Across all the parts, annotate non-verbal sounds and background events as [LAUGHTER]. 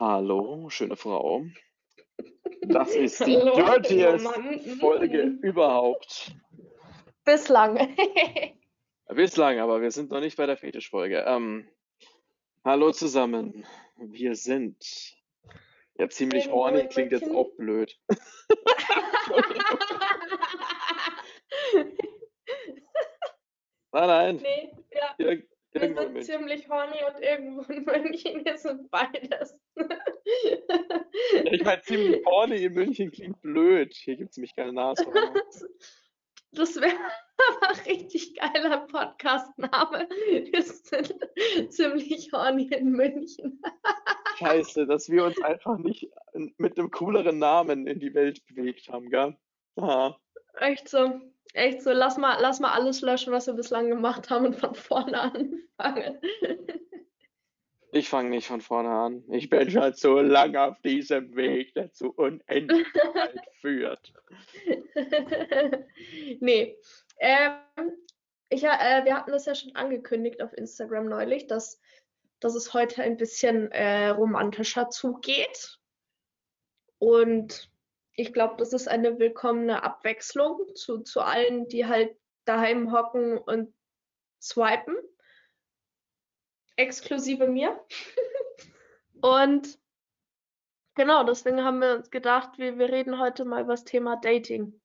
Hallo, schöne Frau. Das [LAUGHS] ist die Hallo, dirtiest. Folge überhaupt. Bislang. [LAUGHS] Bislang, aber wir sind noch nicht bei der Fetischfolge. Ähm, hallo zusammen. Wir sind ja ziemlich in klingt jetzt auch blöd. [LAUGHS] Nein, nein, nee, ja. Wir sind ziemlich horny und irgendwo in [LAUGHS] München. Wir sind beides. Ich meine, ziemlich horny in München klingt blöd. Hier gibt es nämlich keine Nashörner. Das wäre [LAUGHS] aber ein richtig geiler Podcast-Name. Wir sind ziemlich horny in München. Scheiße, dass wir uns einfach nicht mit einem cooleren Namen in die Welt bewegt haben, gell? Aha. Echt so. Echt so. Lass mal, lass mal alles löschen, was wir bislang gemacht haben und von vorne [LAUGHS] anfangen. Ich fange nicht von vorne an. Ich bin schon so lange auf diesem Weg, der zu Unendlichkeit [LAUGHS] führt. [LAUGHS] nee. Ähm, ich, äh, wir hatten das ja schon angekündigt auf Instagram neulich, dass, dass es heute ein bisschen äh, romantischer zugeht. Und ich glaube, das ist eine willkommene Abwechslung zu, zu allen, die halt daheim hocken und swipen. Exklusive mir. [LAUGHS] und genau, deswegen haben wir uns gedacht, wir, wir reden heute mal über das Thema Dating.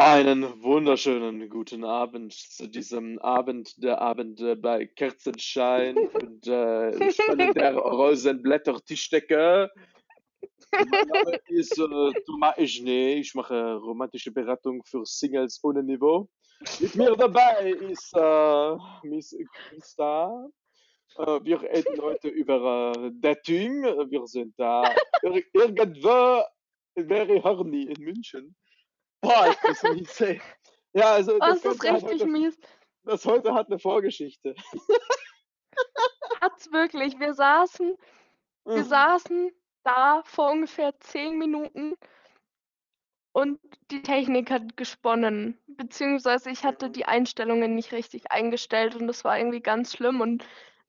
Einen wunderschönen guten Abend zu diesem Abend, der Abend äh, bei Kerzenschein und äh, der [LAUGHS] Rosenblätter Tischdecke. Mein Name ist äh, Thomas Ejne. Ich mache romantische Beratung für Singles ohne Niveau. Mit mir dabei ist äh, Miss Christa. Äh, wir reden heute über äh, Dating. Wir sind da ir irgendwo very horny in München. Boah, ist das [LAUGHS] mies, ey. Ja, also Oh, das das ist Ganze hat richtig heute, mies. das heute hat eine Vorgeschichte. [LAUGHS] Hat's wirklich. Wir saßen, wir Mhm. saßen da vor ungefähr zehn Minuten und die Technik hat gesponnen. Beziehungsweise ich hatte die Einstellungen nicht richtig eingestellt und das war irgendwie ganz schlimm. Und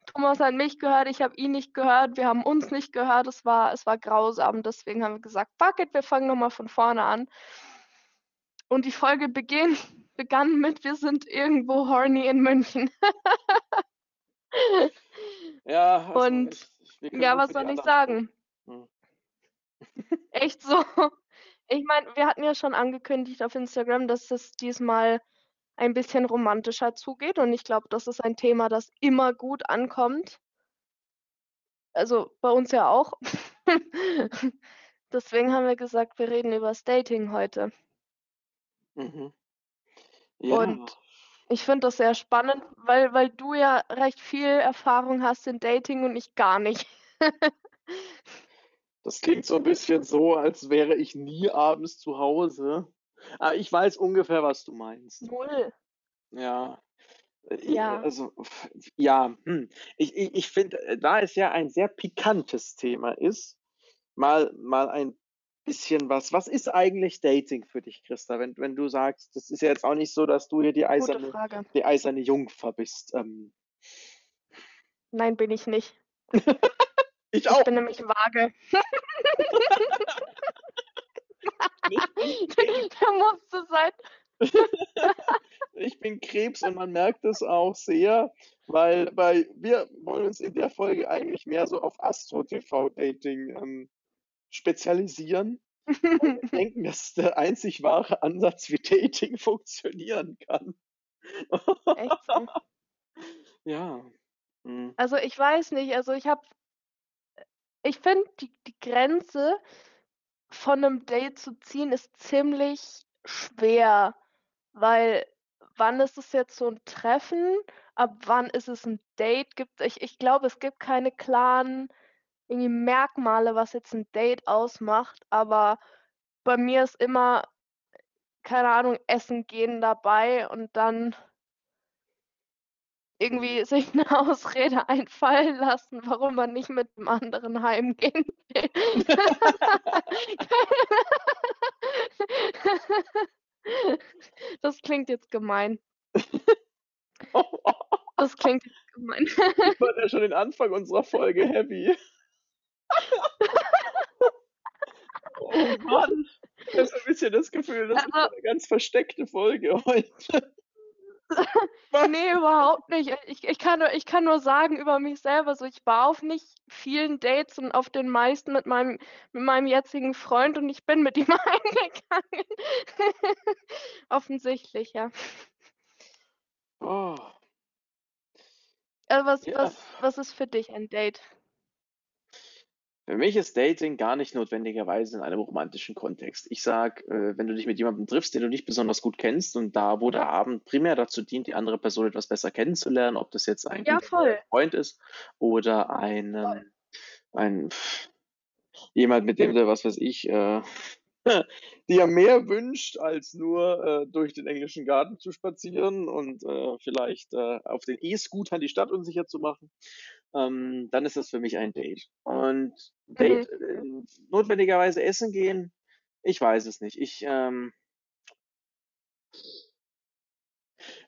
Thomas hat mich gehört, ich habe ihn nicht gehört, wir haben uns nicht gehört. Es war, es war grausam. Deswegen haben wir gesagt, fuck it, wir fangen nochmal von vorne an. Und die Folge beginn, begann mit, wir sind irgendwo horny in München. Ja, also Und ich, ja, was soll ich sagen? Hm. [LAUGHS] Echt so. Ich meine, wir hatten ja schon angekündigt auf Instagram, dass es diesmal ein bisschen romantischer zugeht. Und ich glaube, das ist ein Thema, das immer gut ankommt. Also bei uns ja auch. [LAUGHS] Deswegen haben wir gesagt, wir reden über das Dating heute. Mhm. Ja, Und ich finde das sehr spannend, weil, weil du ja recht viel Erfahrung hast in Dating und ich gar nicht. [LAUGHS] das klingt so ein bisschen so, als wäre ich nie abends zu Hause. Aber ich weiß ungefähr, was du meinst. Null. Ja. Ja. Also, ja, hm. Ich, ich, ich finde, äh, da es ja ein sehr pikantes Thema ist, mal, mal ein bisschen was. Was ist eigentlich Dating für dich, Christa? Wenn, wenn du sagst, das ist ja jetzt auch nicht so, dass du hier die eiserne, die eiserne Jungfer bist. Ähm, Nein, bin ich nicht. [LAUGHS] ich Ich auch bin nämlich vage. Ich Krebs. [LAUGHS] Der musste sein. [LAUGHS] Ich bin Krebs und man merkt es auch sehr, weil, weil wir wollen uns in der Folge eigentlich mehr so auf Astro-TV-Dating ähm, spezialisieren. [LAUGHS] wir denken, das ist der einzig wahre Ansatz, wie Dating funktionieren kann. Echt. Ja. [LAUGHS] Hm. Also ich weiß nicht, also ich habe, ich finde, die, die Grenze von einem Date zu ziehen ist ziemlich schwer, weil wann ist es jetzt so ein Treffen? Ab wann ist es ein Date? Gibt, ich, ich glaube, es gibt keine klaren irgendwie Merkmale, was jetzt ein Date ausmacht, aber bei mir ist immer, keine Ahnung, Essen gehen dabei und dann irgendwie sich eine [LAUGHS] Ausrede einfallen lassen, warum man nicht mit dem anderen heimgehen will. Das klingt jetzt gemein. [LAUGHS] Das klingt gemein. Ich fand ja schon den Anfang unserer Folge heavy. Oh Mann. Ich habe so ein bisschen das Gefühl, das ist Also- eine ganz versteckte Folge heute. [LAUGHS] Nee, überhaupt nicht. Ich, ich, kann nur, ich kann nur sagen über mich selber, so ich war auf nicht vielen Dates und auf den meisten mit meinem, mit meinem jetzigen Freund und ich bin mit ihm [LAUGHS] eingegangen. [LAUGHS] Offensichtlich, ja. Oh. Also was, Ja. was, was ist für dich ein Date? Für mich ist Dating gar nicht notwendigerweise in einem romantischen Kontext. Ich sag, äh, wenn du dich mit jemandem triffst, den du nicht besonders gut kennst und da, wo der Abend primär dazu dient, die andere Person etwas besser kennenzulernen, ob das jetzt ein Ja. Freund ist oder ein, ein jemand, mit dem du, was weiß ich, äh, [LAUGHS] dir mehr wünscht, als nur äh, durch den englischen Garten zu spazieren und äh, vielleicht äh, auf den E-Scootern die Stadt unsicher zu machen, ähm, dann ist das für mich ein Date. Und Date, äh, notwendigerweise essen gehen, ich weiß es nicht. Ich, ähm,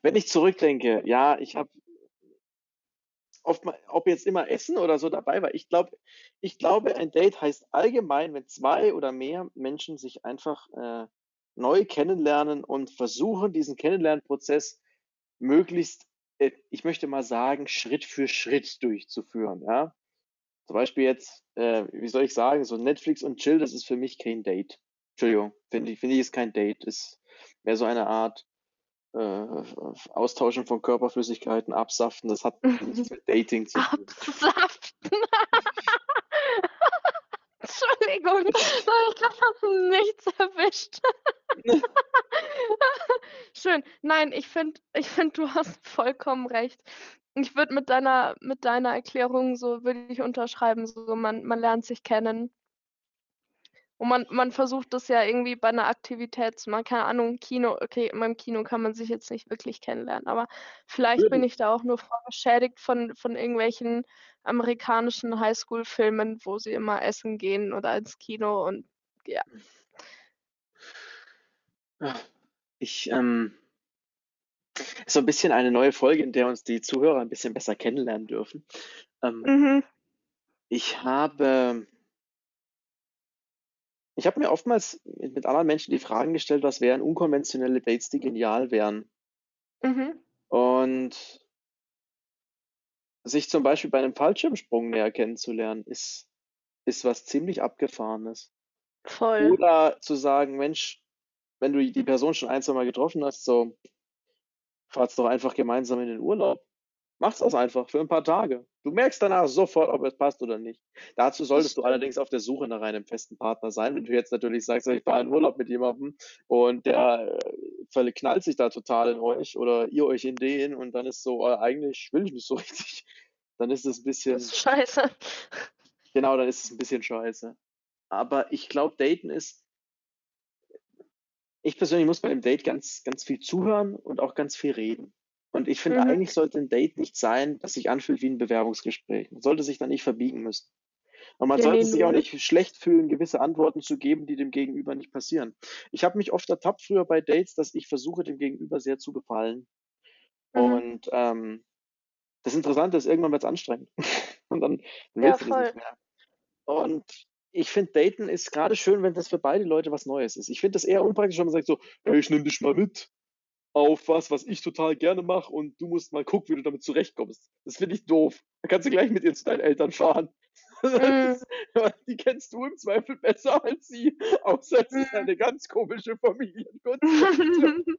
wenn ich zurückdenke, ja, ich habe oft mal, ob jetzt immer Essen oder so dabei war. Ich glaube, ich glaube, ein Date heißt allgemein, wenn zwei oder mehr Menschen sich einfach äh, neu kennenlernen und versuchen, diesen Kennenlernprozess möglichst, ich möchte mal sagen, Schritt für Schritt durchzuführen. Ja, zum Beispiel jetzt, äh, wie soll ich sagen, so Netflix und Chill, das ist für mich kein Date. Entschuldigung, finde ich, finde ich ist kein Date, ist mehr so eine Art äh, Austauschen von Körperflüssigkeiten, Absaften, das hat nichts [LAUGHS] mit Dating zu tun. Absaften. Entschuldigung, [LAUGHS] ich habe nichts erwischt. [LAUGHS] Schön. Nein, ich finde, ich find, du hast vollkommen recht. Ich würde mit deiner, mit deiner Erklärung so, würde ich unterschreiben, so man, man lernt sich kennen. Und man, man versucht das ja irgendwie bei einer Aktivität zu machen. Keine Ahnung, Kino, okay, meinem Kino kann man sich jetzt nicht wirklich kennenlernen, aber vielleicht bin ich da auch nur vorgeschädigt von, von irgendwelchen amerikanischen Highschool-Filmen, wo sie immer essen gehen oder ins Kino und ja. Ich, ähm, ist so ein bisschen eine neue Folge, in der uns die Zuhörer ein bisschen besser kennenlernen dürfen. Ähm, Mhm. ich habe, ich habe mir oftmals mit, mit anderen Menschen die Fragen gestellt, was wären unkonventionelle Dates, die genial wären. Mhm. Und sich zum Beispiel bei einem Fallschirmsprung näher kennenzulernen, ist, ist was ziemlich Abgefahrenes. Voll. Oder zu sagen, Mensch, wenn du die Person schon ein, zwei Mal getroffen hast, so, fahrt's doch einfach gemeinsam in den Urlaub. Mach's das einfach für ein paar Tage. Du merkst danach sofort, ob es passt oder nicht. Dazu solltest du allerdings auf der Suche nach einem festen Partner sein. Wenn du jetzt natürlich sagst, ich fahre in Urlaub mit jemandem und der verknallt sich da total in euch oder ihr euch in den und dann ist so, äh, eigentlich will ich nicht so [LAUGHS] richtig, dann ist es ein bisschen, scheiße. genau, dann ist es ein bisschen scheiße. Aber ich glaube, Daten ist, ich persönlich muss bei dem Date ganz, ganz viel zuhören und auch ganz viel reden. Und ich finde, Mhm. eigentlich sollte ein Date nicht sein, das sich anfühlt wie ein Bewerbungsgespräch. Man sollte sich da nicht verbiegen müssen. Und man Ja, sollte sich auch nicht schlecht fühlen, gewisse Antworten zu geben, die dem Gegenüber nicht passieren. Ich habe mich oft ertappt früher bei Dates, dass ich versuche, dem Gegenüber sehr zu gefallen. Mhm. Und ähm, das Interessante ist, irgendwann wird es anstrengend. [LAUGHS] Und dann dann Ja, willst du das nicht mehr. Und ich finde, Daten ist gerade schön, wenn das für beide Leute was Neues ist. Ich finde das eher unpraktisch, wenn man sagt so, hey, ich nehme dich mal mit auf was, was ich total gerne mache und du musst mal gucken, wie du damit zurechtkommst. Das finde ich doof. Dann kannst du gleich mit ihr zu deinen Eltern fahren. [LAUGHS] Ist, die kennst du im Zweifel besser als sie, außer es ist Mhm. eine ganz komische Familienkonstellation. [LAUGHS]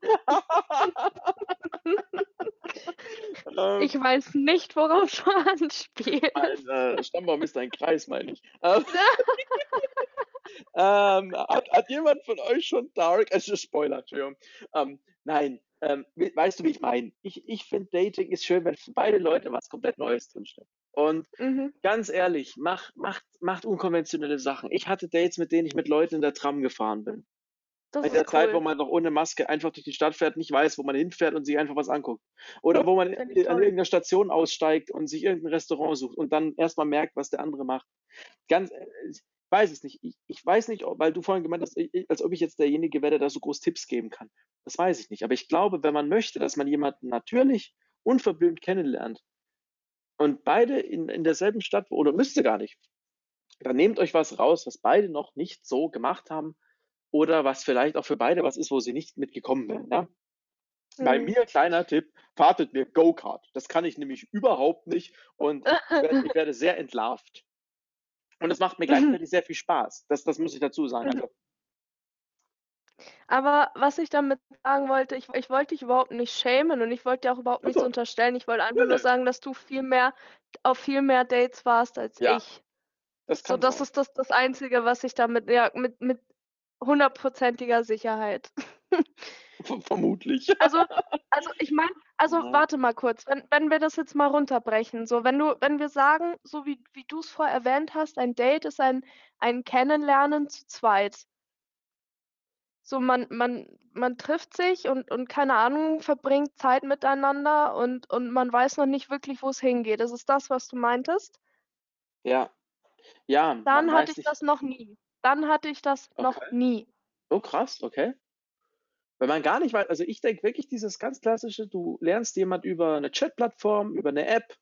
ähm, Ich weiß nicht, worauf du anspielst. ein äh, Stammbaum ist ein Kreis, meine ich. [LAUGHS] Ähm, ähm, hat, hat jemand von euch schon Dark, also Spoiler, Entschuldigung. Ähm, nein, ähm, we- weißt du, wie ich meine? Ich, ich finde, Dating ist schön, wenn für beide Leute was komplett Neues drinsteckt. Und Mhm. ganz ehrlich, macht, macht, macht unkonventionelle Sachen. Ich hatte Dates, mit denen ich mit Leuten in der Tram gefahren bin. Das In der ist Zeit, wo cool. man noch ohne Maske einfach durch die Stadt fährt, nicht weiß, wo man hinfährt und sich einfach was anguckt. Oder wo man an irgendeiner Station aussteigt und sich irgendein Restaurant sucht und dann erstmal merkt, was der andere macht. Ganz, äh, ich weiß es nicht. Ich, ich weiß nicht, weil du vorhin gemeint hast, als ob ich jetzt derjenige wäre, der da so groß Tipps geben kann. Das weiß ich nicht. Aber ich glaube, wenn man möchte, dass man jemanden natürlich unverblümt kennenlernt und beide in, in derselben Stadt, oder müsst ihr gar nicht, dann nehmt euch was raus, was beide noch nicht so gemacht haben oder was vielleicht auch für beide was ist, wo sie nicht mitgekommen wären. Ja? Mhm. Bei mir, kleiner Tipp, fahrtet mir Go-Kart. Das kann ich nämlich überhaupt nicht und [LAUGHS] ich werde sehr entlarvt. Und es macht mir gleichzeitig sehr viel Spaß. Das, das muss ich dazu sagen. Also, aber was ich damit sagen wollte, ich, ich wollte dich überhaupt nicht schämen und ich wollte dir auch überhaupt nichts also, unterstellen. Ich wollte einfach nur sagen, dass du viel mehr auf viel mehr Dates warst als ja, ich. das So, das sein. ist das, das Einzige, was ich damit, ja, mit, mit hundertprozentiger Sicherheit. Vermutlich. [LAUGHS] Also, also ich meine, also Ja. warte mal kurz, wenn, wenn wir das jetzt mal runterbrechen, so wenn du, wenn wir sagen, so wie, wie du es vorher erwähnt hast, ein Date ist ein, ein Kennenlernen zu zweit. So, man, man, man trifft sich und, und keine Ahnung, verbringt Zeit miteinander und, und man weiß noch nicht wirklich, wo es hingeht. Das ist das, was du meintest? Ja, ja, Dann hatte ich nicht. das noch nie. Dann hatte ich das noch Okay. nie. Oh, krass, okay. Wenn man gar nicht weiß, also ich denke wirklich dieses ganz klassische, du lernst jemand über eine Chatplattform, über eine App,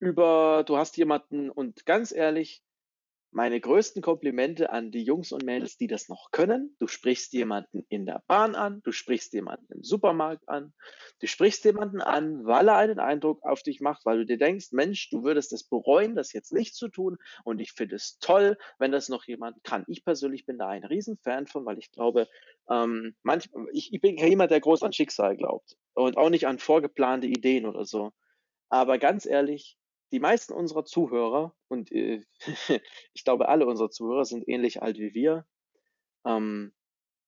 über, du hast jemanden und ganz ehrlich, meine größten Komplimente an die Jungs und Mädels, die das noch können. Du sprichst jemanden in der Bahn an, du sprichst jemanden im Supermarkt an, du sprichst jemanden an, weil er einen Eindruck auf dich macht, weil du dir denkst, Mensch, du würdest es bereuen, das jetzt nicht zu tun. Und ich finde es toll, wenn das noch jemand kann. Ich persönlich bin da ein Riesenfan von, weil ich glaube, ähm, manch, ich, ich bin jemand, der groß an Schicksal glaubt und auch nicht an vorgeplante Ideen oder so. Aber ganz ehrlich, die meisten unserer Zuhörer und äh, [LAUGHS] ich glaube, alle unsere Zuhörer sind ähnlich alt wie wir. Ähm,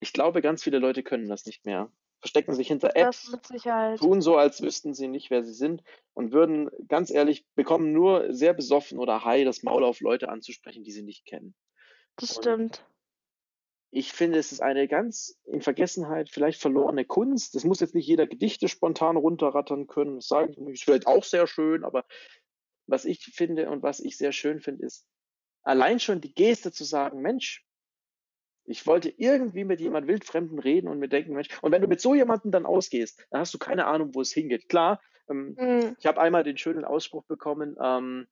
ich glaube, ganz viele Leute können das nicht mehr. Verstecken sich hinter Apps, tun so, als wüssten sie nicht, wer sie sind und würden, ganz ehrlich, bekommen nur sehr besoffen oder high das Maul auf Leute anzusprechen, die sie nicht kennen. Das Und stimmt. ich finde, es ist eine ganz in Vergessenheit vielleicht verlorene Kunst. Das muss jetzt nicht jeder Gedichte spontan runterrattern können. Das sage ich. Ist vielleicht auch sehr schön, aber was ich finde und was ich sehr schön finde, ist allein schon die Geste zu sagen, Mensch, ich wollte irgendwie mit jemand Wildfremden reden und mir denken, Mensch, und wenn du mit so jemandem dann ausgehst, dann hast du keine Ahnung, wo es hingeht. Klar, ähm, Hm. ich habe einmal den schönen Ausspruch bekommen, ähm,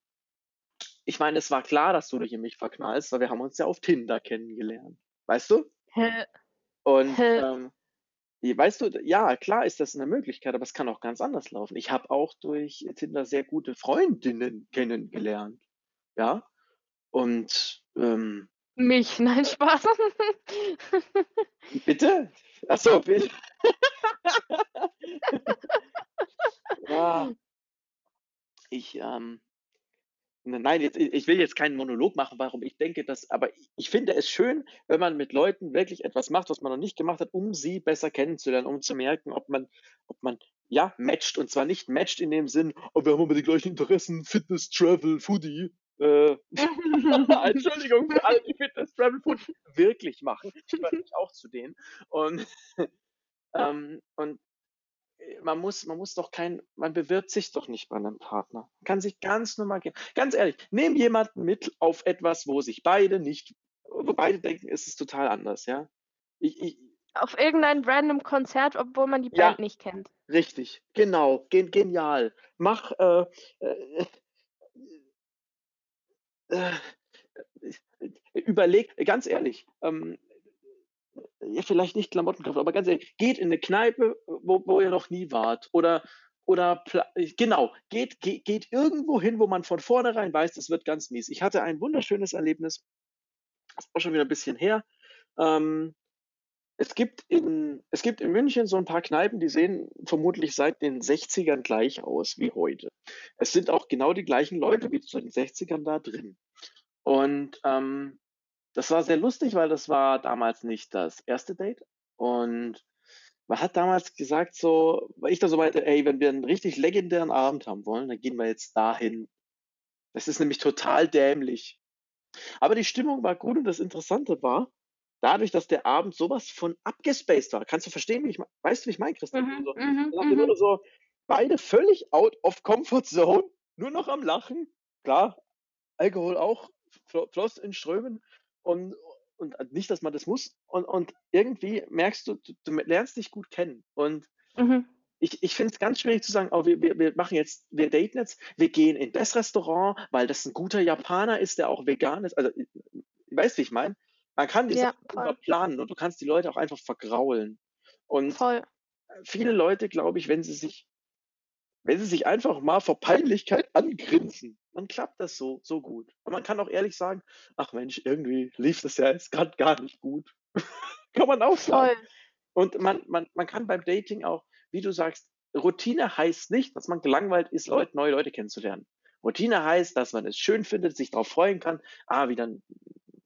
ich meine, es war klar, dass du dich in mich verknallst, weil wir haben uns ja auf Tinder kennengelernt. Weißt du? Hä? Und Hä? ähm, weißt du, ja, klar ist das eine Möglichkeit, aber es kann auch ganz anders laufen. Ich habe auch durch Tinder sehr gute Freundinnen kennengelernt. Ja. Und ähm, Mich, nein, Spaß. bitte? Achso, bitte. [LAUGHS] [LAUGHS] ja, ich, ähm, nein, jetzt, ich will jetzt keinen Monolog machen, warum ich denke, dass, aber ich, finde es schön, wenn man mit Leuten wirklich etwas macht, was man noch nicht gemacht hat, um sie besser kennenzulernen, um zu merken, ob man, ob man, ja, matcht und zwar nicht matcht in dem Sinn, oh, wir haben aber die gleichen Interessen, Fitness, Travel, Foodie, äh, [LAUGHS] Entschuldigung für alle, die Fitness, Travel, Foodie wirklich machen. Ich gehöre auch zu denen. Und, [LAUGHS] ähm, und man muss, man muss doch kein, man bewirbt sich doch nicht bei einem Partner. Man kann sich ganz normal gehen. Ganz ehrlich, nehm jemanden mit auf etwas, wo sich beide nicht, wo beide denken, es ist total anders, ja. Ich, ich, Auf irgendein random Konzert, obwohl man die Ja. Band nicht kennt. richtig, genau, gen, genial. Mach, äh, äh, äh, überleg, ganz ehrlich, ähm, ja, vielleicht nicht Klamottenkauf, aber ganz ehrlich, geht in eine Kneipe, wo, wo ihr noch nie wart. Oder, oder genau, geht, geht, geht irgendwo hin, wo man von vornherein weiß, das wird ganz mies. Ich hatte ein wunderschönes Erlebnis, das ist auch schon wieder ein bisschen her. Ähm, es gibt in, es gibt in München so ein paar Kneipen, die sehen vermutlich seit den 60ern gleich aus wie heute. Es sind auch genau die gleichen Leute wie zu den 60ern da drin. Und ähm, das war sehr lustig, weil das war damals nicht das erste Date. Und man hat damals gesagt, so, weil ich da so meinte, ey, wenn wir einen richtig legendären Abend haben wollen, dann gehen wir jetzt dahin. Das ist nämlich total dämlich. Aber die Stimmung war gut und das Interessante war, dadurch, dass der Abend sowas von abgespaced war, kannst du verstehen, wie ich, weißt du, wie ich meine, Christian? Mhm, So, mhm, dem Motto mhm. so, beide völlig out of comfort zone, nur noch am Lachen. Klar, Alkohol auch, flo- floss in Strömen und, und nicht, dass man das muss. Und, und irgendwie merkst du, du, du lernst dich gut kennen. Und Mhm. ich, ich finde es ganz schwierig zu sagen, oh, wir, wir, wir machen jetzt, wir daten jetzt, wir gehen in das Restaurant, weil das ein guter Japaner ist, der auch vegan ist. Also, weißt du, wie ich meine? Man kann die Ja, Sachen planen und du kannst die Leute auch einfach vergraulen. Und Voll. viele Leute, glaube ich, wenn sie sich, wenn sie sich einfach mal vor Peinlichkeit angrinsen, dann klappt das so, so gut. Und man kann auch ehrlich sagen, ach Mensch, irgendwie lief das ja jetzt gerade gar nicht gut. [LAUGHS] kann man auch sagen. Voll. Und man, man, man kann beim Dating auch, wie du sagst, Routine heißt nicht, dass man gelangweilt ist, Leute, neue Leute kennenzulernen. Routine heißt, dass man es schön findet, sich darauf freuen kann, ah, wieder ein,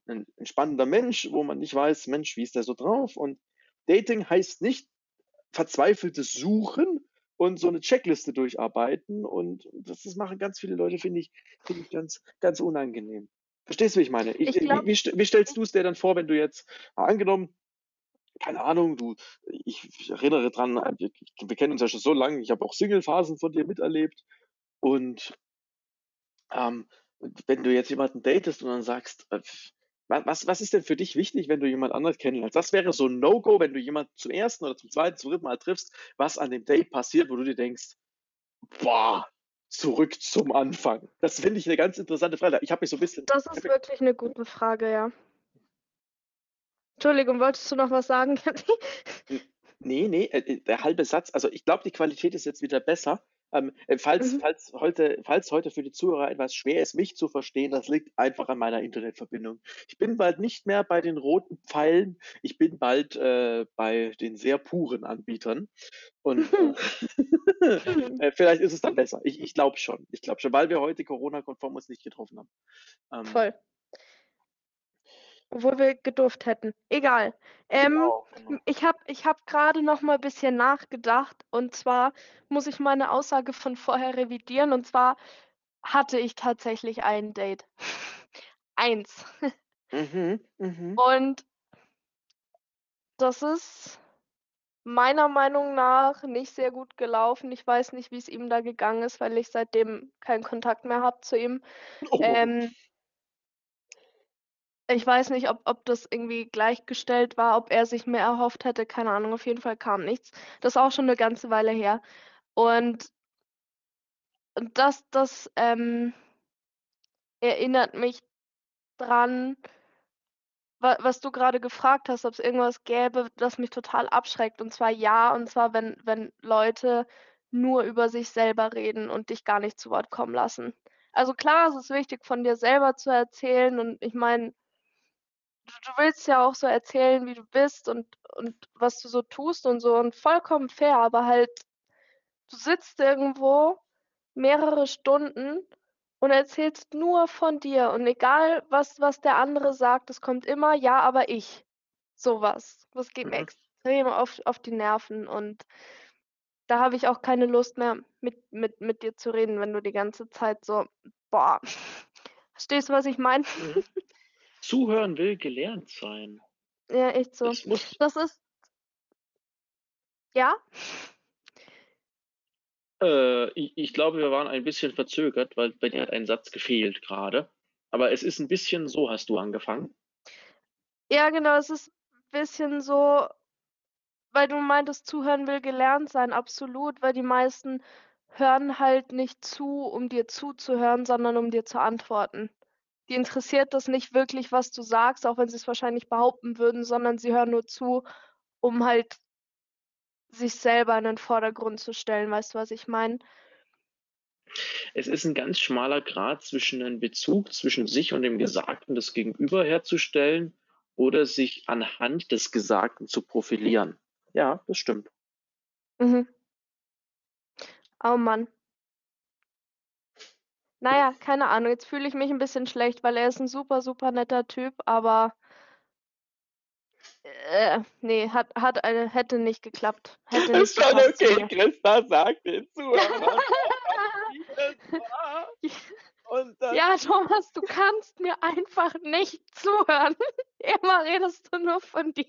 ein, ein spannender Mensch, wo man nicht weiß, Mensch, wie ist der so drauf? Und Dating heißt nicht verzweifeltes Suchen und so eine Checkliste durcharbeiten. Und das, das machen ganz viele Leute, finde ich, finde ich ganz, ganz unangenehm. Verstehst du, wie ich meine? Ich, Ich glaub- wie, wie, wie stellst du es dir dann vor, wenn du jetzt, mal angenommen, keine Ahnung, du, ich, ich erinnere dran, wir, wir kennen uns ja schon so lange, ich habe auch Single-Phasen von dir miterlebt. Und ähm, wenn du jetzt jemanden datest und dann sagst, äh, was, was ist denn für dich wichtig, wenn du jemand anderes kennenlernst? Das wäre so ein No-Go, wenn du jemanden zum ersten oder zum zweiten, zum dritten Mal triffst, was an dem Date passiert, wo du dir denkst, boah, zurück zum Anfang. Das finde ich eine ganz interessante Frage. Ich habe mich so ein bisschen. Das ist wirklich eine gute Frage, ja. Entschuldigung, wolltest du noch was sagen, [LAUGHS] Kathy? Nee, nee, äh, der halbe Satz. Also ich glaube, die Qualität ist jetzt wieder besser. Ähm, äh, falls, Mhm. falls, heute, falls heute für die Zuhörer etwas schwer ist, mich zu verstehen, das liegt einfach an meiner Internetverbindung. Ich bin bald nicht mehr bei den roten Pfeilen, ich bin bald äh, bei den sehr puren Anbietern. Und [LAUGHS] äh, [LAUGHS] äh, vielleicht ist es dann besser. Ich, ich glaube schon. Ich glaube schon, weil wir heute Corona-konform uns nicht getroffen haben. Ähm, Voll. Obwohl wir gedurft hätten. Egal. Ähm, genau, genau. Ich habe ich hab gerade noch mal ein bisschen nachgedacht und zwar muss ich meine Aussage von vorher revidieren und zwar hatte ich tatsächlich ein Date. Eins. Mhm, mhm. Und das ist meiner Meinung nach nicht sehr gut gelaufen. Ich weiß nicht, wie es ihm da gegangen ist, weil ich seitdem keinen Kontakt mehr habe zu ihm. Oh. Ähm, ich weiß nicht, ob, ob das irgendwie gleichgestellt war, ob er sich mehr erhofft hätte, keine Ahnung, auf jeden Fall kam nichts. Das ist auch schon eine ganze Weile her. Und das, das ähm, erinnert mich dran, wa was du gerade gefragt hast, ob es irgendwas gäbe, das mich total abschreckt. Und zwar ja, und zwar, wenn, wenn Leute nur über sich selber reden und dich gar nicht zu Wort kommen lassen. Also klar, es ist wichtig, von dir selber zu erzählen. Und ich meine, du, willst ja auch so erzählen, wie du bist und, und was du so tust und so. Und vollkommen fair, aber halt, du sitzt irgendwo mehrere Stunden und erzählst nur von dir. Und egal, was, was der andere sagt, es kommt immer, ja, aber ich. Sowas. Das geht mir Mhm. extrem auf, auf die Nerven. Und da habe ich auch keine Lust mehr, mit, mit, mit dir zu reden, wenn du die ganze Zeit so, boah. [LAUGHS] Verstehst du, was ich meine? Mhm. Zuhören will gelernt sein. Ja, echt so. Muss, Das ist. Ja? äh, ich, ich glaube, wir waren ein bisschen verzögert, weil bei dir hat ein Satz gefehlt gerade. Aber es ist ein bisschen so, hast du angefangen. Ja, genau, es ist ein bisschen so, weil du meintest, zuhören will gelernt sein, absolut, weil die meisten hören halt nicht zu, um dir zuzuhören, sondern um dir zu antworten. Die interessiert das nicht wirklich, was du sagst, auch wenn sie es wahrscheinlich behaupten würden, sondern sie hören nur zu, um halt sich selber in den Vordergrund zu stellen. Weißt du, was ich meine? Es ist ein ganz schmaler Grad zwischen einem Bezug zwischen sich und dem Gesagten des Gegenüber herzustellen oder sich anhand des Gesagten zu profilieren. Ja, das stimmt. Mhm. Oh Mann. Naja, keine Ahnung. Jetzt fühle ich mich ein bisschen schlecht, weil er ist ein super, super netter Typ, aber äh, nee, hat, hat, äh, hätte nicht geklappt. Hätte nicht Ist schon okay. Christa sagt den Zuhörern, [LAUGHS] [LAUGHS] Ja, Thomas, du kannst mir einfach nicht zuhören. [LAUGHS] Immer redest du nur von dir.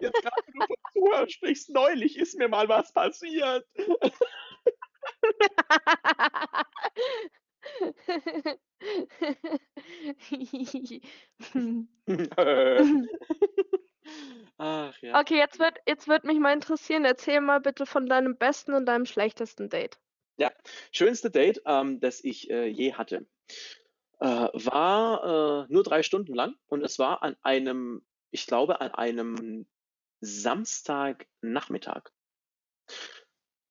jetzt gerade wenn du von Zuhören sprichst, neulich ist mir mal was passiert. Ach ja. Okay, jetzt wird, jetzt wird mich mal interessieren, erzähl mal bitte von deinem besten und deinem schlechtesten Date. Ja, schönste Date, ähm, das ich äh, je hatte, äh, war äh, nur drei Stunden lang und es war an einem, ich glaube, an einem Samstagnachmittag.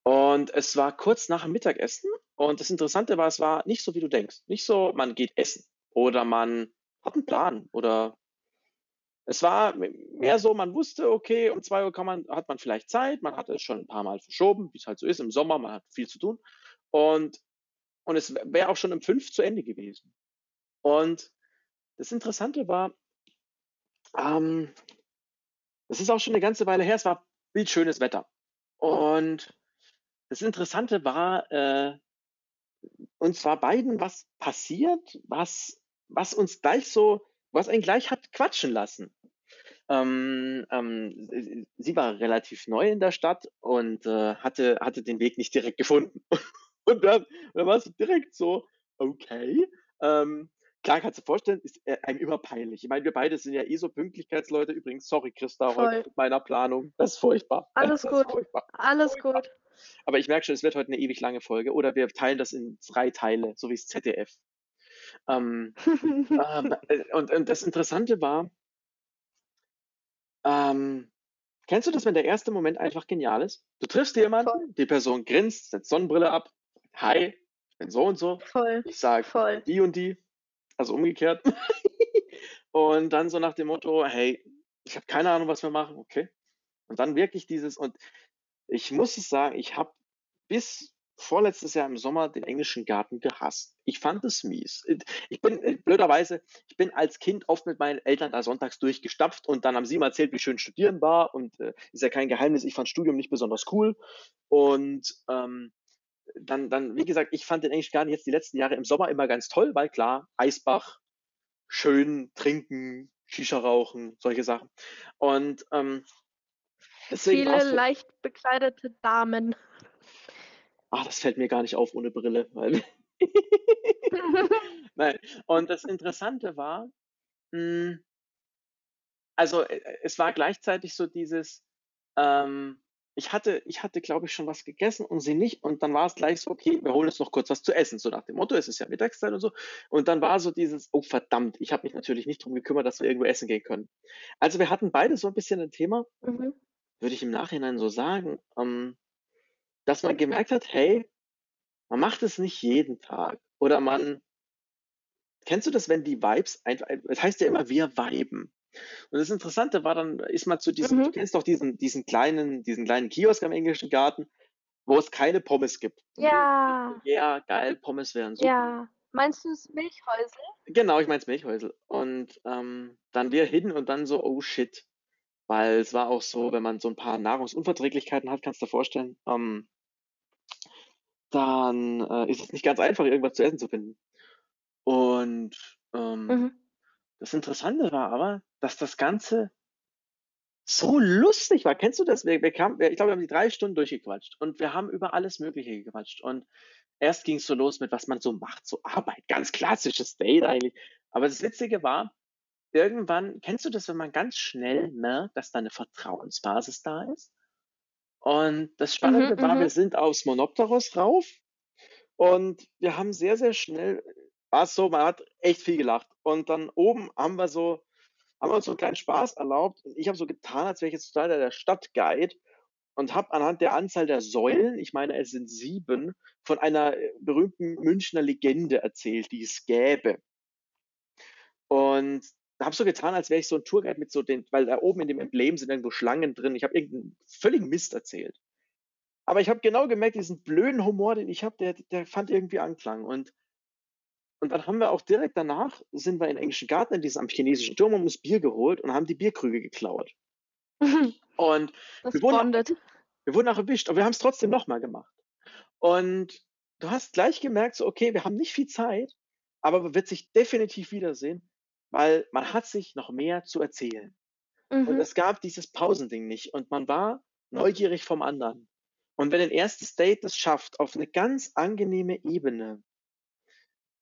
Und es war kurz nach dem Mittagessen und das Interessante war, es war nicht so, wie du denkst. Nicht so, man geht essen oder man hat einen Plan oder es war mehr so, man wusste, okay, um zwei Uhr kann man, hat man vielleicht Zeit, man hatte es schon ein paar Mal verschoben, wie es halt so ist im Sommer, man hat viel zu tun. Und, und es wäre auch schon um fünf zu Ende gewesen. Und das Interessante war, ähm, das ist auch schon eine ganze Weile her, es war bildschönes Wetter. Und das Interessante war, äh, uns war beiden was passiert, was, was uns gleich so, was einen gleich hat quatschen lassen. Ähm, ähm, sie war relativ neu in der Stadt und äh, hatte, hatte den Weg nicht direkt gefunden. [LAUGHS] und dann, dann war es direkt so, okay. Ähm, klar, kannst du vorstellen, ist äh, einem immer peinlich. Ich meine, wir beide sind ja eh so Pünktlichkeitsleute. Übrigens, sorry, Christa, Voll. heute mit meiner Planung. Das ist furchtbar. Alles das gut. Furchtbar. Alles gut. Aber ich merke schon, es wird heute eine ewig lange Folge. Oder wir teilen das in drei Teile, so wie das ZDF. Ähm, [LAUGHS] ähm, äh, und, und das Interessante war, ähm, kennst du das, wenn der erste Moment einfach genial ist? Du triffst jemanden, Voll. die Person grinst, setzt Sonnenbrille ab, hi, ich bin so und so. Voll. Ich sage die und die, also umgekehrt. [LAUGHS] und dann so nach dem Motto, hey, ich habe keine Ahnung, was wir machen, okay. Und dann wirklich dieses, und ich muss es sagen, ich habe bis vorletztes Jahr im Sommer den englischen Garten gehasst. Ich fand es mies. Ich bin, äh, blöderweise, ich bin als Kind oft mit meinen Eltern da sonntags durchgestapft und dann haben sie ihm erzählt, wie schön Studieren war und äh, ist ja kein Geheimnis, ich fand Studium nicht besonders cool und ähm, dann, dann, wie gesagt, ich fand den englischen Garten jetzt die letzten Jahre im Sommer immer ganz toll, weil klar, Eisbach, schön trinken, Shisha rauchen, solche Sachen. Und ähm, deswegen Viele leicht bekleidete Damen. Ah, das fällt mir gar nicht auf ohne Brille. [LAUGHS] Nein. Und das Interessante war, mh, also äh, es war gleichzeitig so dieses, ähm, ich hatte, ich hatte, glaube ich, schon was gegessen und sie nicht. Und dann war es gleich so, okay, wir holen uns noch kurz was zu essen, so nach dem Motto, es ist ja Mittagszeit und so. Und dann war so dieses, oh verdammt, ich habe mich natürlich nicht drum gekümmert, dass wir irgendwo essen gehen können. Also wir hatten beide so ein bisschen ein Thema, Mhm. Würde ich im Nachhinein so sagen, ähm, dass man gemerkt hat, hey, man macht es nicht jeden Tag. Oder man, kennst du das, wenn die Vibes einfach, es heißt ja immer, wir viben. Und das Interessante war dann, ist man zu diesem, Mhm. du kennst doch diesen, diesen kleinen, diesen kleinen Kiosk am englischen Garten, wo es keine Pommes gibt. Ja, Ja, geil, Pommes wären super. ja. Meinst du das Milchhäusel? Genau, ich meins Milchhäusel. Und ähm, dann wir hin und dann so, oh shit. Weil es war auch so, wenn man so ein paar Nahrungsunverträglichkeiten hat, kannst du dir vorstellen, ähm, dann äh, ist es nicht ganz einfach, irgendwas zu essen zu finden. Und ähm, Mhm. das Interessante war aber, dass das Ganze so lustig war. Kennst du das? Wir, wir kamen, ich glaube, wir haben die drei Stunden durchgequatscht und wir haben über alles Mögliche gequatscht. Und erst ging es so los mit, was man so macht, so Arbeit, ganz klassisches Date eigentlich. Aber das Witzige war, irgendwann, kennst du das, wenn man ganz schnell merkt, dass da eine Vertrauensbasis da ist? Und das Spannende Mhm, war, mhm. wir sind aufs Monopteros rauf und wir haben sehr, sehr schnell, war es so, man hat echt viel gelacht. Und dann oben haben wir so, haben wir uns so einen kleinen Spaß erlaubt. Und ich habe so getan, als wäre ich jetzt total der Stadtguide und habe anhand der Anzahl der Säulen, ich meine, es sind sieben, von einer äh, berühmten Münchner Legende erzählt, die es gäbe. Und habe so getan, als wäre ich so ein Tourguide mit so den, weil da oben in dem Emblem sind irgendwo Schlangen drin. Ich habe irgendeinen völligen Mist erzählt. Aber ich habe genau gemerkt, diesen blöden Humor, den ich habe, der, der fand irgendwie Anklang. Und, und dann haben wir auch direkt danach, sind wir in den englischen Garten, in diesem am chinesischen Turm, haben uns Bier geholt und haben die Bierkrüge geklaut. [LAUGHS] Und Wir wurden- bondet. wir wurden auch erwischt, aber wir haben es trotzdem nochmal gemacht. Und du hast gleich gemerkt, so, okay, wir haben nicht viel Zeit, aber man wird sich definitiv wiedersehen, weil man hat sich noch mehr zu erzählen. Und Mhm. es gab dieses Pausending nicht und man war neugierig vom anderen. Und wenn ein erstes Date es schafft, auf eine ganz angenehme Ebene,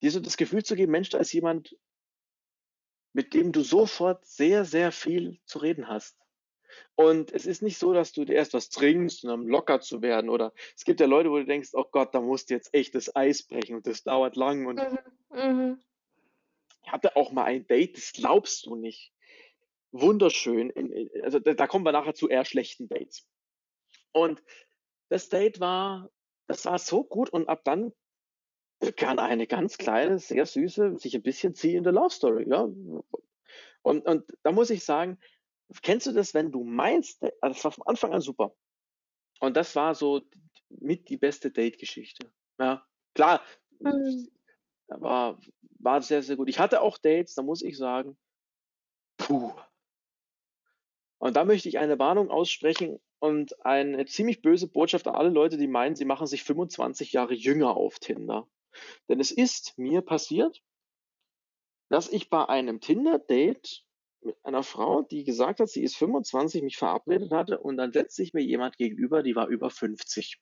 dir so das Gefühl zu geben, Mensch, da ist jemand, mit dem du sofort sehr, sehr viel zu reden hast. Und es ist nicht so, dass du dir erst was trinkst, um locker zu werden. Oder es gibt ja Leute, wo du denkst, oh Gott, da musst du jetzt echt das Eis brechen und das dauert lang. Und Mhm. Mhm. Ich hatte auch mal ein Date, das glaubst du nicht. Wunderschön. Also da, da kommen wir nachher zu eher schlechten Dates. Und das Date war, das war so gut und ab dann begann eine ganz kleine, sehr süße, sich ein bisschen ziehende Love Story. Ja? Und, und da muss ich sagen, kennst du das, wenn du meinst, also das war von Anfang an super. Und das war so mit die beste Date-Geschichte. Ja, klar, Mhm. war, war sehr, sehr gut. Ich hatte auch Dates, da muss ich sagen, puh. Und da möchte ich eine Warnung aussprechen und eine ziemlich böse Botschaft an alle Leute, die meinen, sie machen sich 25 Jahre jünger auf Tinder. Denn es ist mir passiert, dass ich bei einem Tinder-Date mit einer Frau, die gesagt hat, sie ist 25, mich verabredet hatte und dann setzt sich mir jemand gegenüber, die war über 50.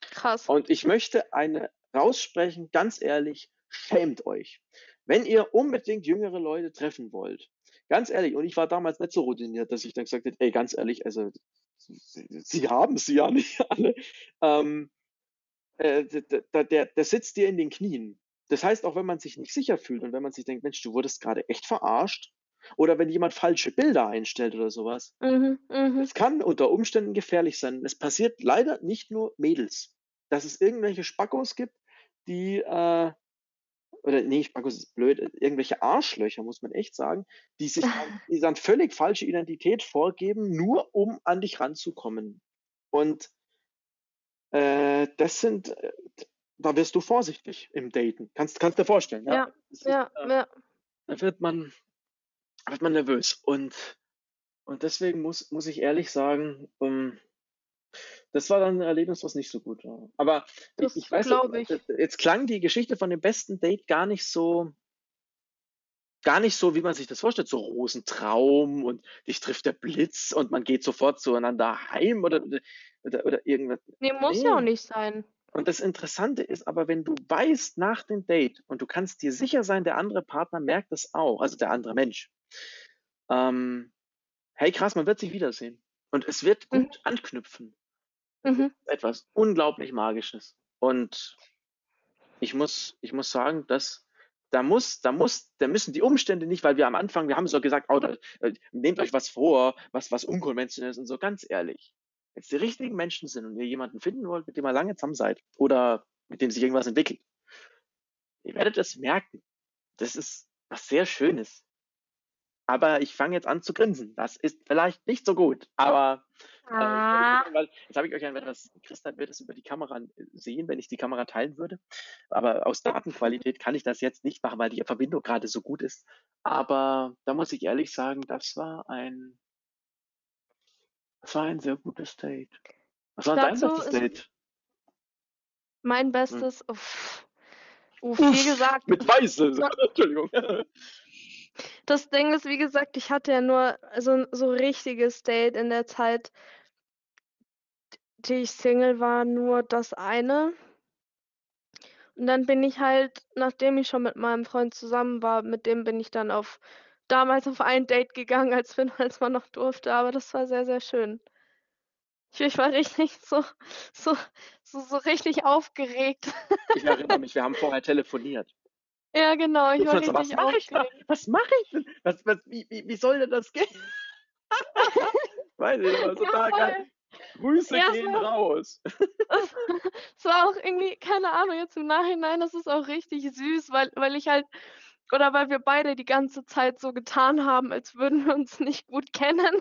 Krass. Und ich möchte eine raussprechen, ganz ehrlich, schämt euch. Wenn ihr unbedingt jüngere Leute treffen wollt, ganz ehrlich, und ich war damals nicht so routiniert, dass ich dann gesagt hätte, ey, ganz ehrlich, also sie, sie haben sie ja [LAUGHS] nicht alle. Ähm, äh, der, der, der sitzt dir in den Knien. Das heißt, auch wenn man sich nicht sicher fühlt und wenn man sich denkt, Mensch, du wurdest gerade echt verarscht, oder wenn jemand falsche Bilder einstellt oder sowas, Mhm. Mhm. es kann unter Umständen gefährlich sein. Es passiert leider nicht nur Mädels, dass es irgendwelche Spackos gibt, die, äh, oder nee, Spackos ist blöd, irgendwelche Arschlöcher, muss man echt sagen, die sich [LAUGHS] dann, die dann völlig falsche Identität vorgeben, nur um an dich ranzukommen. Und äh, das sind, äh, da wirst du vorsichtig im Daten. Kannst, kannst dir vorstellen, ja? Ja, ist, Ja, äh, ja. da wird man, wird man nervös. Und, und deswegen muss, muss ich ehrlich sagen, um, das war dann ein Erlebnis, was nicht so gut war. Aber ich, Das ich weiß, glaube ich. jetzt klang die Geschichte von dem besten Date gar nicht so, gar nicht so, wie man sich das vorstellt, so Rosentraum und dich trifft der Blitz und man geht sofort zueinander heim oder, oder, oder irgendwas. Nee, muss ja auch Nee. nicht sein. Und das Interessante ist aber, wenn du weißt nach dem Date und du kannst dir sicher sein, der andere Partner merkt das auch, also der andere Mensch. Ähm, hey krass, man wird sich wiedersehen. Und es wird Mhm. gut anknüpfen. Mhm. Etwas unglaublich Magisches. Und ich muss, ich muss sagen, dass da muss, da muss, da müssen die Umstände nicht, weil wir am Anfang, wir haben so gesagt, oh, da, nehmt euch was vor, was, was unkonventionell ist und so, ganz ehrlich. Wenn es die richtigen Menschen sind und ihr jemanden finden wollt, mit dem ihr lange zusammen seid oder mit dem sich irgendwas entwickelt, ihr werdet es merken. Das ist was sehr Schönes. Aber ich fange jetzt an zu grinsen. Das ist vielleicht nicht so gut, aber äh, Ah. weil jetzt habe ich euch ein etwas, Christian wird es über die Kamera sehen, wenn ich die Kamera teilen würde. Aber aus Datenqualität kann ich das jetzt nicht machen, weil die Verbindung gerade so gut ist. Aber da muss ich ehrlich sagen, das war ein, das war ein sehr gutes Date. Was war dein bestes Date? Mein Bestes, uff, uff, Uff, wie gesagt, Mit Weiße. [LAUGHS] Entschuldigung. Das Ding ist, wie gesagt, ich hatte ja nur so ein so richtiges Date in der Zeit, die ich Single war, nur das eine. Und dann bin ich halt, nachdem ich schon mit meinem Freund zusammen war, mit dem bin ich dann auf damals auf ein Date gegangen, als wir [LAUGHS] als man noch durfte, aber das war sehr, sehr schön. Ich, ich war richtig so, so, so, so richtig aufgeregt. Ich erinnere mich, wir haben vorher telefoniert. Ja, genau, ich war war so, was richtig mache ich da? Was mache ich denn? Was, was, wie, wie, wie soll denn das gehen? [LAUGHS] Weiß ich, war [LAUGHS] total Ja, geil. Grüße Ja, gehen so. raus. [LAUGHS] Es war auch irgendwie, keine Ahnung, jetzt im Nachhinein, das ist auch richtig süß, weil, weil ich halt, oder weil wir beide die ganze Zeit so getan haben, als würden wir uns nicht gut kennen.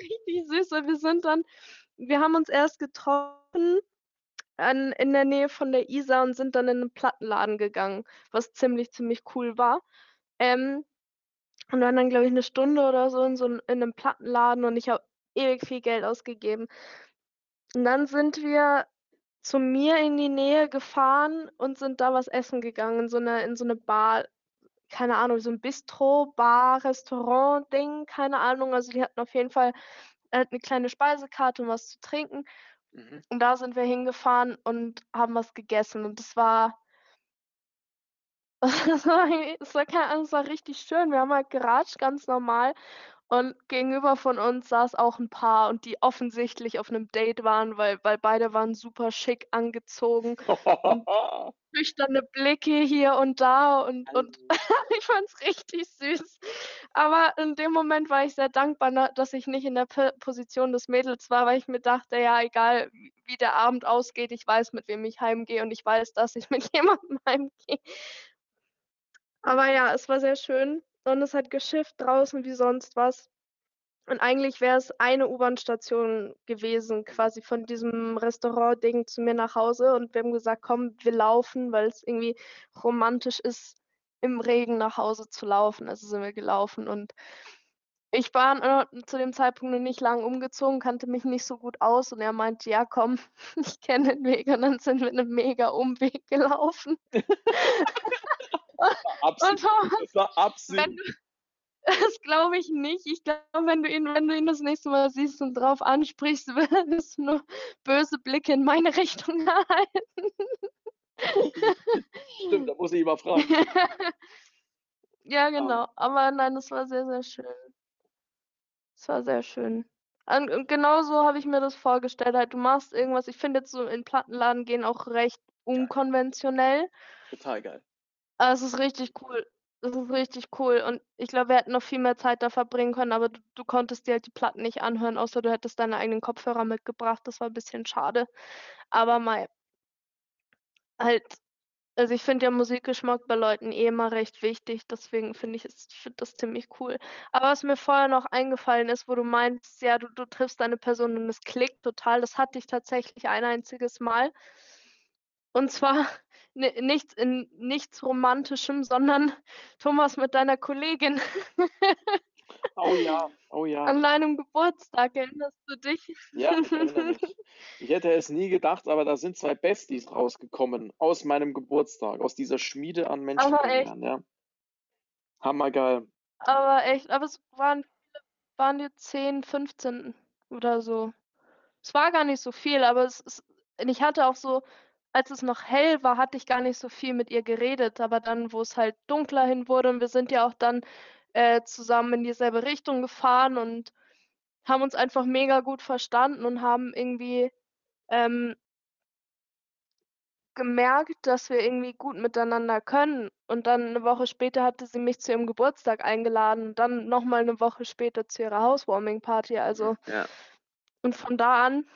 Richtig süß, weil wir sind dann, wir haben uns erst getroffen an, in der Nähe von der Isar und sind dann in einen Plattenladen gegangen, was ziemlich, ziemlich cool war. Ähm, und waren dann, glaube ich, eine Stunde oder so in so in einem Plattenladen und ich habe ewig viel Geld ausgegeben. Und dann sind wir zu mir in die Nähe gefahren und sind da was essen gegangen, in so eine, in so eine Bar, keine Ahnung, so ein Bistro, Bar, Restaurant, Ding, keine Ahnung. Also die hatten auf jeden Fall eine kleine Speisekarte und was zu trinken. Mhm. Und da sind wir hingefahren und haben was gegessen. Und das war, war, es war, [LAUGHS] kein, es war richtig schön. Wir haben halt geratscht, ganz normal. Und gegenüber von uns saß auch ein Paar und die offensichtlich auf einem Date waren, weil, weil beide waren super schick angezogen und [LAUGHS] schüchterne Blicke hier und da und, und [LAUGHS] ich fand es richtig süß. Aber in dem Moment war ich sehr dankbar, na- dass ich nicht in der P Position des Mädels war, weil ich mir dachte, ja, egal wie der Abend ausgeht, ich weiß, mit wem ich heimgehe und ich weiß, dass ich [LAUGHS] mit jemandem heimgehe. Aber ja, es war sehr schön und es hat geschifft draußen wie sonst was. Und eigentlich wäre es eine U-Bahn-Station gewesen, quasi von diesem Restaurant-Ding zu mir nach Hause. Und wir haben gesagt, komm, wir laufen, weil es irgendwie romantisch ist, im Regen nach Hause zu laufen. Also sind wir gelaufen. Und ich war äh, zu dem Zeitpunkt noch nicht lang umgezogen, kannte mich nicht so gut aus. Und er meinte, ja, komm, [LAUGHS] ich kenne den Weg. Und dann sind wir einen mega Umweg gelaufen. [LAUGHS] [LAUGHS] Absicht. Das war Absicht. Wenn du, das glaube ich nicht. Ich glaube, wenn du ihn, wenn du ihn das nächste Mal siehst und drauf ansprichst, wirst du nur böse Blicke in meine Richtung erhalten. Stimmt, da muss ich mal fragen. ja, genau. Aber nein, das war sehr, sehr schön. Es war sehr schön. Und, und genau so habe ich mir das vorgestellt. Halt, du machst irgendwas. Ich finde jetzt so in Plattenladen gehen auch recht unkonventionell. Total geil. Aber es ist richtig cool. Das ist richtig cool. Und ich glaube, wir hätten noch viel mehr Zeit da verbringen können, aber du, du konntest dir halt die Platten nicht anhören, außer du hättest deine eigenen Kopfhörer mitgebracht. Das war ein bisschen schade. Aber mal halt, also ich finde ja Musikgeschmack bei Leuten eh immer recht wichtig, deswegen finde ich es, ich finde das ziemlich cool. Aber was mir vorher noch eingefallen ist, wo du meinst, ja, du, du triffst eine Person und es klickt total, das hatte ich tatsächlich ein einziges Mal. Und zwar [LAUGHS] ni- nichts in nichts Romantischem, sondern [LAUGHS] Thomas mit deiner Kollegin [LAUGHS] Oh ja, oh ja. an deinem Geburtstag. Erinnerst du dich? Ja, ich erinnere mich. Ich hätte es nie gedacht, aber da sind zwei Besties rausgekommen aus meinem Geburtstag, aus dieser Schmiede an Menschen Aber echt? ja. Hammergeil. Aber echt, aber es waren, waren die 10, 15 oder so. Es war gar nicht so viel, aber es ist, ich hatte auch so, als es noch hell war, hatte ich gar nicht so viel mit ihr geredet. Aber dann, wo es halt dunkler hin wurde, und wir sind ja auch dann äh, zusammen in dieselbe Richtung gefahren und haben uns einfach mega gut verstanden und haben irgendwie ähm, gemerkt, dass wir irgendwie gut miteinander können. Und dann eine Woche später hatte sie mich zu ihrem Geburtstag eingeladen und dann nochmal eine Woche später zu ihrer Housewarming-Party. Also, Ja. und von da an.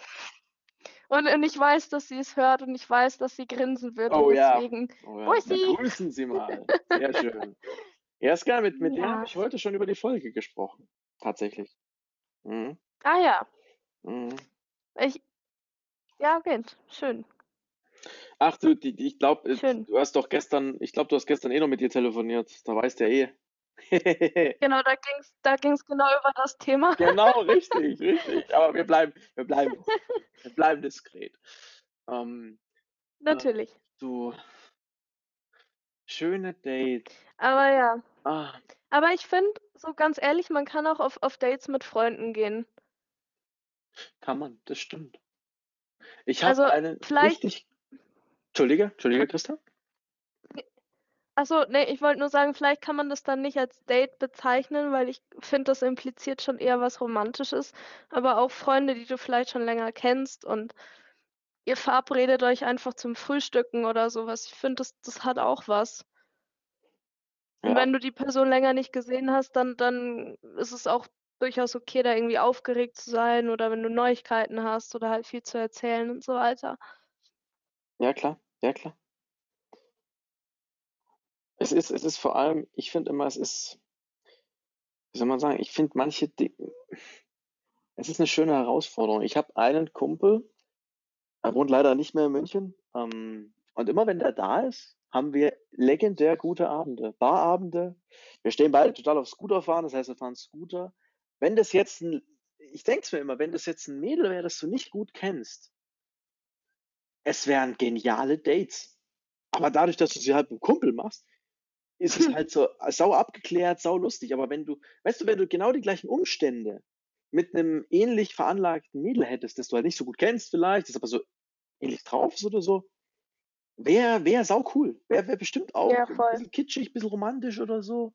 Und, und ich weiß, dass sie es hört und ich weiß, dass sie grinsen wird. Oh und ja. deswegen, Oh ja. Bussi. Na, grüßen Sie mal. Sehr schön. [LAUGHS] Ja, ist geil. Mit, mit der Ja. habe ich heute schon über die Folge gesprochen. Tatsächlich. Mhm. ah ja, Mhm. ich, ja, Kind, schön. Ach du, die, die, ich glaube, Schön. du hast doch gestern, ich glaube, du hast gestern eh noch mit ihr telefoniert. Da weißt du ja eh. [LAUGHS] Genau, da ging's, da ging's genau über das Thema. Genau, richtig, [LAUGHS] richtig. Aber wir bleiben, wir bleiben, wir bleiben diskret. Ähm, Natürlich. du schöne Date. Aber ja. Ah, Aber ich finde, so ganz ehrlich, man kann auch auf, auf Dates mit Freunden gehen. kann man, das stimmt. Ich habe Also, einen vielleicht- richtig. Entschuldige, Entschuldige, Christa? Achso, nee, ich wollte nur sagen, vielleicht kann man das dann nicht als Date bezeichnen, weil ich finde, das impliziert schon eher was Romantisches. Aber auch Freunde, die du vielleicht schon länger kennst und ihr verabredet euch einfach zum Frühstücken oder sowas. Ich finde, das, das hat auch was. Und Ja. wenn du die Person länger nicht gesehen hast, dann, dann ist es auch durchaus okay, da irgendwie aufgeregt zu sein oder wenn du Neuigkeiten hast oder halt viel zu erzählen und so weiter. Ja, klar, ja, klar. Es ist, es ist vor allem, ich finde immer, es ist, wie soll man sagen, ich finde manche Dinge, es ist eine schöne Herausforderung. Ich habe einen Kumpel, er wohnt leider nicht mehr in München, ähm, und immer wenn der da ist, haben wir legendär gute Abende, Barabende. Wir stehen beide total auf Scooterfahren, das heißt, wir fahren Scooter. Wenn das jetzt ein, ich denke es mir immer, wenn das jetzt ein Mädel wäre, das du nicht gut kennst, es wären geniale Dates. Aber dadurch, dass du sie halt mit dem Kumpel machst, ist es halt so sau abgeklärt, sau lustig. Aber wenn du, weißt du, wenn du genau die gleichen Umstände mit einem ähnlich veranlagten Mädel hättest, das du halt nicht so gut kennst vielleicht, das aber so ähnlich drauf ist oder so, wäre wär sau cool. Wäre wär bestimmt auch Ja, ein voll. bisschen kitschig, ein bisschen romantisch oder so.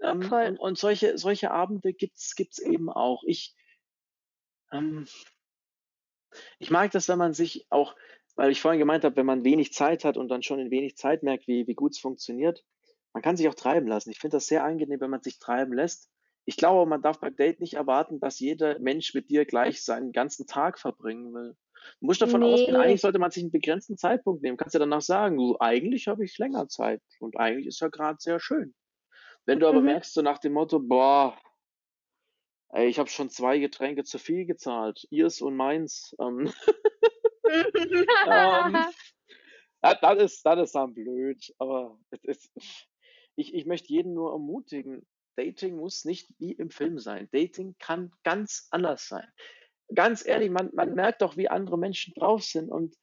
Ähm, Voll. und, und solche, solche Abende gibt's, gibt's eben auch. Ich, ähm, ich mag das, wenn man sich auch, weil ich vorhin gemeint habe, wenn man wenig Zeit hat und dann schon in wenig Zeit merkt, wie, wie gut es funktioniert, man kann sich auch treiben lassen. Ich finde das sehr angenehm, wenn man sich treiben lässt. Ich glaube, man darf beim Date nicht erwarten, dass jeder Mensch mit dir gleich seinen ganzen Tag verbringen will. Du musst davon ausgehen, Nee. eigentlich sollte man sich einen begrenzten Zeitpunkt nehmen. Kannst ja danach sagen, du, eigentlich habe ich länger Zeit und eigentlich ist ja gerade sehr schön. Wenn du aber Mhm. merkst, so nach dem Motto, boah, ey, ich habe schon zwei Getränke zu viel gezahlt, ihrs und meins, ähm, [LAUGHS] ähm, ja, das ist, das ist dann blöd, aber ist, ich, ich möchte jeden nur ermutigen, Dating muss nicht wie im Film sein. Dating kann ganz anders sein. Ganz ehrlich, man, man merkt doch, wie andere Menschen drauf sind und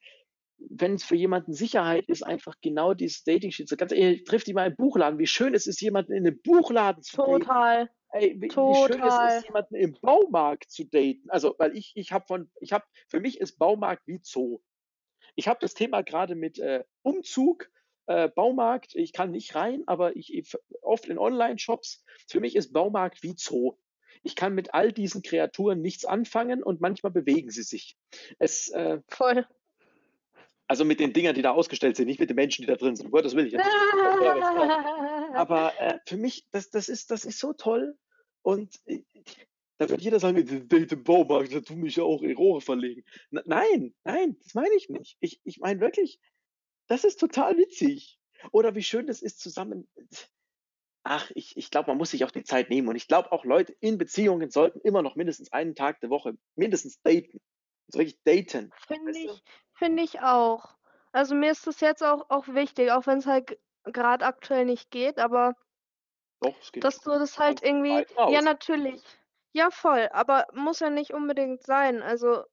wenn es für jemanden Sicherheit ist, einfach genau dieses dating -Shit. so ganz ehrlich, trifft die mal im Buchladen. Wie schön es ist, jemanden in einem Buchladen zu daten. Total. Ey, wie, wie schön es Total. ist, jemanden im Baumarkt zu daten. Also, weil ich, ich habe von, ich habe, für mich ist Baumarkt wie Zoo. Ich habe das Thema gerade mit äh, Umzug, äh, Baumarkt. Ich kann nicht rein, aber ich ich- oft in Online-Shops. Für mich ist Baumarkt wie Zoo. Ich kann mit all diesen Kreaturen nichts anfangen und manchmal bewegen sie sich. Es, äh, Voll. also mit den Dingern, die da ausgestellt sind, nicht mit den Menschen, die da drin sind. Um Gottes will ich jetzt. [LAUGHS] Aber äh, für mich, das, das, ist, das ist so toll. Und äh, da wird jeder sagen, "Das Date im Baumarkt, da tun mich ja auch in Rohre verlegen. N nein, nein, das meine ich nicht. Ich, ich meine wirklich, das ist total witzig. Oder wie schön das ist zusammen. Ach, ich, ich glaube, man muss sich auch die Zeit nehmen. Und ich glaube auch Leute in Beziehungen sollten immer noch mindestens einen Tag der Woche mindestens daten. Also wirklich daten. Finde Weißt du? ich, finde ich auch. Also mir ist das jetzt auch, auch wichtig, auch wenn es halt gerade aktuell nicht geht, aber Doch, es geht dass du das halt irgendwie, ja natürlich, ja voll, aber muss ja nicht unbedingt sein. Also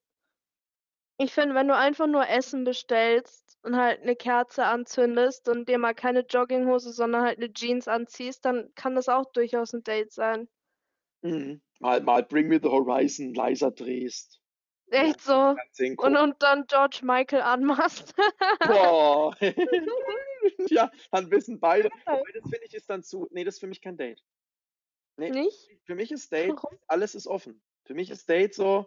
ich finde, wenn du einfach nur Essen bestellst und halt eine Kerze anzündest und dir mal keine Jogginghose, sondern halt eine Jeans anziehst, dann kann das auch durchaus ein Date sein. Mhm. Mal, mal Bring Me the Horizon leiser drehst. Echt so. Und, und dann George Michael anmachst. Boah. [LAUGHS] [LAUGHS] ja, dann wissen beide. Wobei, das finde ich ist dann zu. Nee, das ist für mich kein Date. Nee, Nicht? für mich ist Date, Warum? alles ist offen. Für mich ist Date so,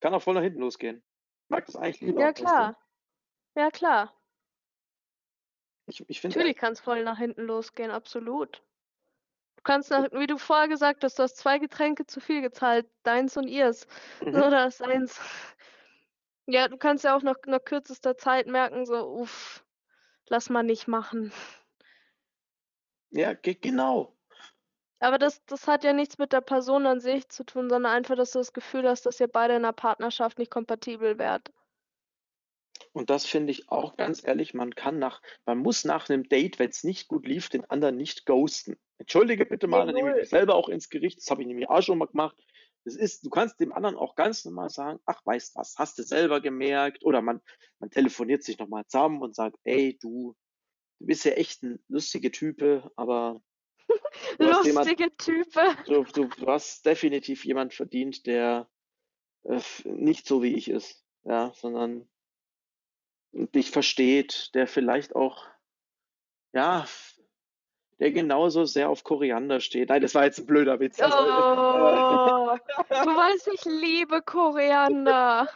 kann auch voll nach hinten losgehen. Mag das eigentlich lieber. Ja, klar. Ja, klar. Ich, ich Natürlich kann es voll nach hinten losgehen, absolut. Du kannst, nach, wie du vorher gesagt hast, du hast zwei Getränke zu viel gezahlt, deins und ihrs. Mhm. Oder seins. Ja, du kannst ja auch nach, nach kürzester Zeit merken, so, uff, lass mal nicht machen. Ja, ge genau. Aber das, das hat ja nichts mit der Person an sich zu tun, sondern einfach, dass du das Gefühl hast, dass ihr beide in einer Partnerschaft nicht kompatibel wärt. Und das finde ich auch ganz ehrlich, man kann nach, man muss nach einem Date, wenn es nicht gut lief, den anderen nicht ghosten. Entschuldige bitte mal, dann nehme ich mich selber auch ins Gericht. Das habe ich nämlich auch schon mal gemacht. Das ist, du kannst dem anderen auch ganz normal sagen, ach, weißt was, hast du selber gemerkt? Oder man, man telefoniert sich nochmal zusammen und sagt, ey, du, du bist ja echt ein lustiger Type, aber [LAUGHS] hast, jemand, Lustige Type. du, du, du hast definitiv jemand verdient, der äh, nicht so wie ich ist, ja, sondern dich versteht, der vielleicht auch, ja, der genauso sehr auf Koriander steht. Nein, das war jetzt ein blöder Witz. Also, äh, Oh, du weißt, ich liebe Koriander.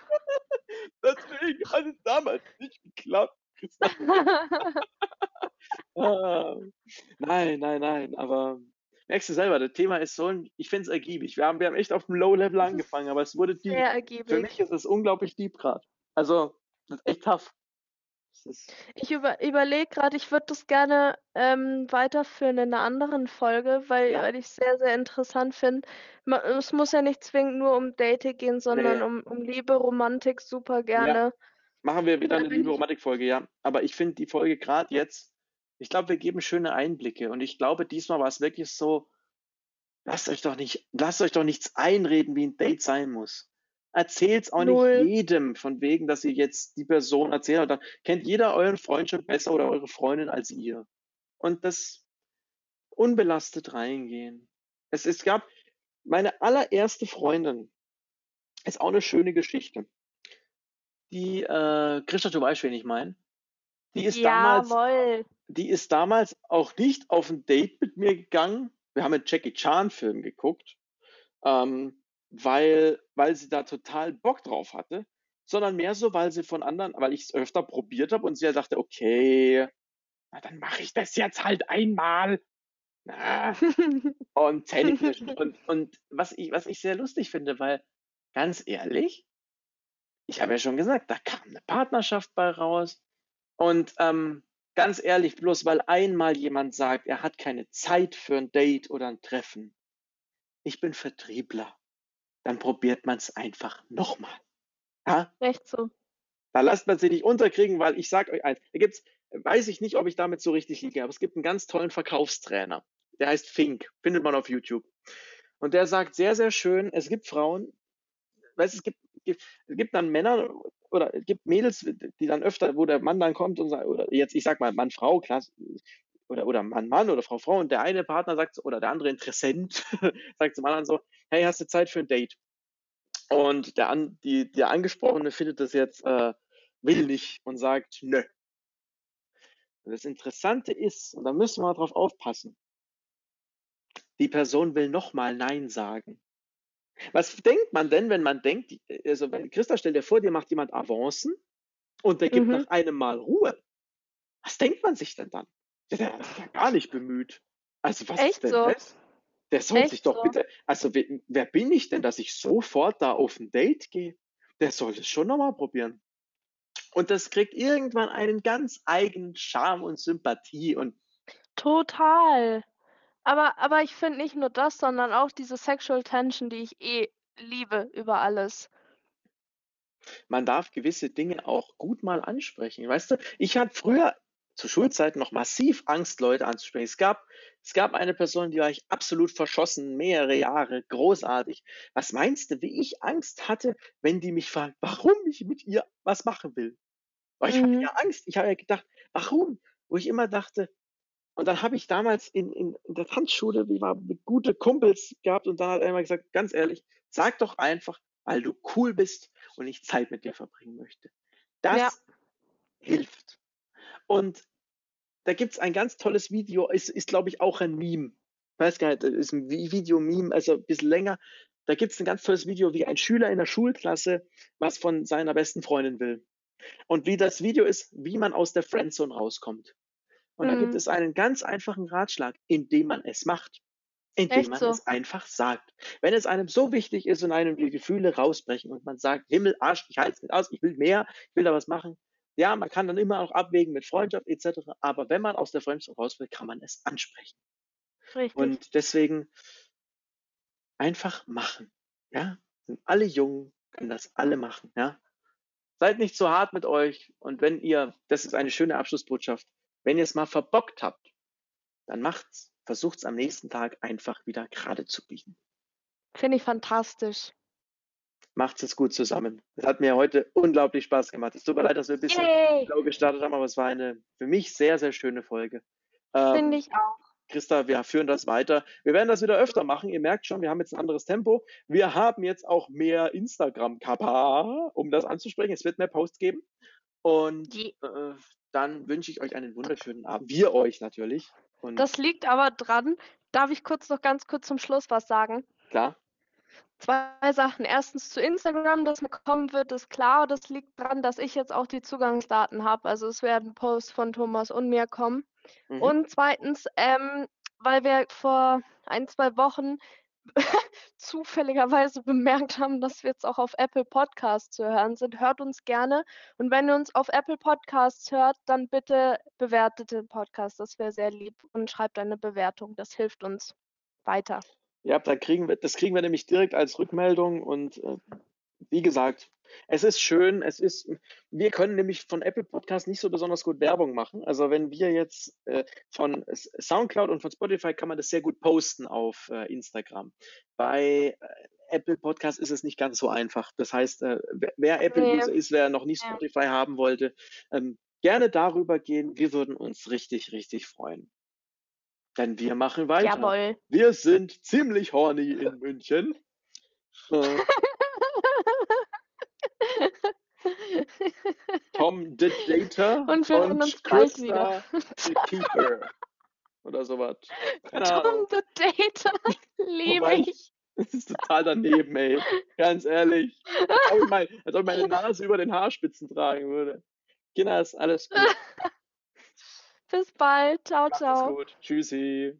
[LAUGHS] deswegen hat es damals nicht geklappt. [LAUGHS] Ah, nein, nein, nein, aber merkst du selber, das Thema ist so ein, ich finde es ergiebig. Wir haben, wir haben echt auf dem Low-Level angefangen, aber es wurde deep. Sehr Für ergiebig. mich ist es unglaublich deep gerade. Also, das ist echt tough. Ist, Ich über, überlege gerade, ich würde das gerne ähm, weiterführen in einer anderen Folge, weil, ja, weil ich es sehr, sehr interessant finde. Es muss ja nicht zwingend nur um Dating gehen, sondern nee, um, um Liebe, Romantik super ja, gerne. machen wir wieder eine bin liebe ich. Romantik-Folge, ja. Aber ich finde die Folge gerade jetzt, ich glaube, wir geben schöne Einblicke und ich glaube, diesmal war es wirklich so, lasst euch doch nicht, lasst euch doch nichts einreden, wie ein Date sein muss. Erzählt's auch nicht Null. jedem von wegen, dass ihr jetzt die Person erzählt dann kennt jeder euren Freund schon besser oder eure Freundin als ihr. Und das unbelastet reingehen. Es, es gab meine allererste Freundin, ist auch eine schöne Geschichte. Die, äh, Christa, du weißt, wen ich meine. Die ist damals, Jawohl. Die ist damals auch nicht auf ein Date mit mir gegangen. Wir haben einen Jackie Chan Film geguckt, ähm, weil, weil sie da total Bock drauf hatte, sondern mehr so, weil sie von anderen, weil ich es öfter probiert habe und sie ja dachte, okay, na, dann mache ich das jetzt halt einmal. [LAUGHS] Und Zähneknirschen. und, und was ich, was ich sehr lustig finde, weil ganz ehrlich, ich habe ja schon gesagt, da kam eine Partnerschaft bei raus. Und ähm, ganz ehrlich, bloß weil einmal jemand sagt, er hat keine Zeit für ein Date oder ein Treffen. Ich bin Vertriebler. Dann probiert man es einfach nochmal. Ja? Echt so. Da lasst man sich nicht unterkriegen, weil ich sage euch eins, da gibt's, weiß ich nicht, ob ich damit so richtig liege, aber es gibt einen ganz tollen Verkaufstrainer. Der heißt Fink, findet man auf YouTube. Und der sagt sehr, sehr schön, es gibt Frauen, weißt, es gibt, es gibt dann Männer oder es gibt Mädels, die dann öfter, wo der Mann dann kommt und sagt, oder jetzt, ich sag mal, Mann, Frau, klar, oder, oder Mann, Mann oder Frau, Frau und der eine Partner sagt, oder der andere Interessent [LAUGHS] sagt zum anderen so, hey, hast du Zeit für ein Date? Und der, an, die, der Angesprochene findet das jetzt, äh, will und sagt, nö. Und das Interessante ist, und da müssen wir drauf aufpassen, die Person will nochmal Nein sagen. Was denkt man denn, wenn man denkt, also wenn Christa, stell dir vor, dir macht jemand Avancen und der gibt Mhm. nach einem Mal Ruhe. Was denkt man sich denn dann? Der, der ist ja gar nicht bemüht. Also was Echt ist denn so? das? Der soll Echt sich doch so? bitte, also wer, wer bin ich denn, dass ich sofort da auf ein Date gehe? Der soll es schon nochmal probieren. Und das kriegt irgendwann einen ganz eigenen Charme und Sympathie und Total. Aber, aber ich finde nicht nur das, sondern auch diese Sexual Tension, die ich eh liebe über alles. man darf gewisse Dinge auch gut mal ansprechen. Weißt du, ich hatte früher zu Schulzeiten noch massiv Angst, Leute anzusprechen. Es gab, es gab eine Person, die war ich absolut verschossen, mehrere Jahre, großartig. Was meinst du, wie ich Angst hatte, wenn die mich fragt, warum ich mit ihr was machen will? Weil ich hatte Mhm. ja Angst. Ich habe ja gedacht, warum? Wo ich immer dachte, und dann habe ich damals in, in, in der Tanzschule, wie war, gute Kumpels gehabt und dann hat er immer gesagt, ganz ehrlich, sag doch einfach, weil du cool bist und ich Zeit mit dir verbringen möchte. Das Ja. hilft. Und da gibt's ein ganz tolles Video, ist, ist glaube ich auch ein Meme. Weiß gar nicht, das ist ein Vi- Video-Meme, also ein bisschen länger. Da gibt's ein ganz tolles Video, wie ein Schüler in der Schulklasse was von seiner besten Freundin will. Und wie das Video ist, wie man aus der Friendzone rauskommt. Und da gibt Mhm. es einen ganz einfachen Ratschlag, indem man es macht. Indem Echt man so? es einfach sagt. Wenn es einem so wichtig ist und einem die Gefühle rausbrechen und man sagt, Himmel, Arsch, ich halte es nicht aus, ich will mehr, ich will da was machen. Ja, man kann dann immer auch abwägen mit Freundschaft etc. Aber wenn man aus der Freundschaft raus will, kann man es ansprechen. Richtig. Und deswegen einfach machen. Ja, sind alle jung, können das alle machen. Ja, seid nicht zu hart mit euch. Und wenn ihr, das ist eine schöne Abschlussbotschaft, wenn ihr es mal verbockt habt, dann macht's. Versucht's am nächsten Tag einfach wieder gerade zu biegen. Finde ich fantastisch. Macht's es gut zusammen. Es hat mir heute unglaublich Spaß gemacht. Es tut mir leid, dass wir ein bisschen Yay! gestartet haben, aber es war eine für mich sehr, sehr schöne Folge. Ähm, Finde ich auch. Christa, wir führen das weiter. Wir werden das wieder öfter machen. Ihr merkt schon, wir haben jetzt ein anderes Tempo. Wir haben jetzt auch mehr Instagram-Kapa, um das anzusprechen. Es wird mehr Posts geben. Und Die, äh, dann wünsche ich euch einen wunderschönen Abend. Wir euch natürlich. Und das liegt aber dran. Darf ich kurz noch ganz kurz zum Schluss was sagen? klar, Zwei Sachen. Erstens zu Instagram, das mir kommen wird, ist klar. Das liegt daran, dass ich jetzt auch die Zugangsdaten habe. Also es werden Posts von Thomas und mir kommen. mhm. Und zweitens, ähm, weil wir vor ein, zwei Wochen [LAUGHS] zufälligerweise bemerkt haben, dass wir jetzt auch auf Apple Podcasts zu hören sind, hört uns gerne. Und wenn ihr uns auf Apple Podcasts hört, dann bitte bewertet den Podcast. Das wäre sehr lieb. Und schreibt eine Bewertung. Das hilft uns weiter. ja, da kriegen wir, das kriegen wir nämlich direkt als Rückmeldung. Und äh, wie gesagt, es ist schön. Es ist, wir können nämlich von Apple Podcast nicht so besonders gut Werbung machen. Also wenn wir jetzt äh, von Soundcloud und von Spotify kann man das sehr gut posten auf äh, Instagram. Bei äh, Apple Podcast ist es nicht ganz so einfach. Das heißt, äh, wer, wer Apple-User ist, wer noch nicht Ja. Spotify haben wollte, ähm, gerne darüber gehen. Wir würden uns richtig, richtig freuen. Denn wir machen weiter. Jawohl. Wir sind ziemlich horny in München. [LAUGHS] Äh, Tom the Dater [LAUGHS] Und wir hören uns bald Krista wieder. the Keeper. Oder sowas. Keine Tom Ahnung. the Data. Liebe [LAUGHS] Wobei- ich. Das ist total daneben, ey. Ganz ehrlich. Als ob ich, mein, als ob ich meine [LAUGHS] Nase über den Haarspitzen tragen würde. Kinder, ist alles gut. Bis bald. Ciao, ciao. gut. Tschüssi.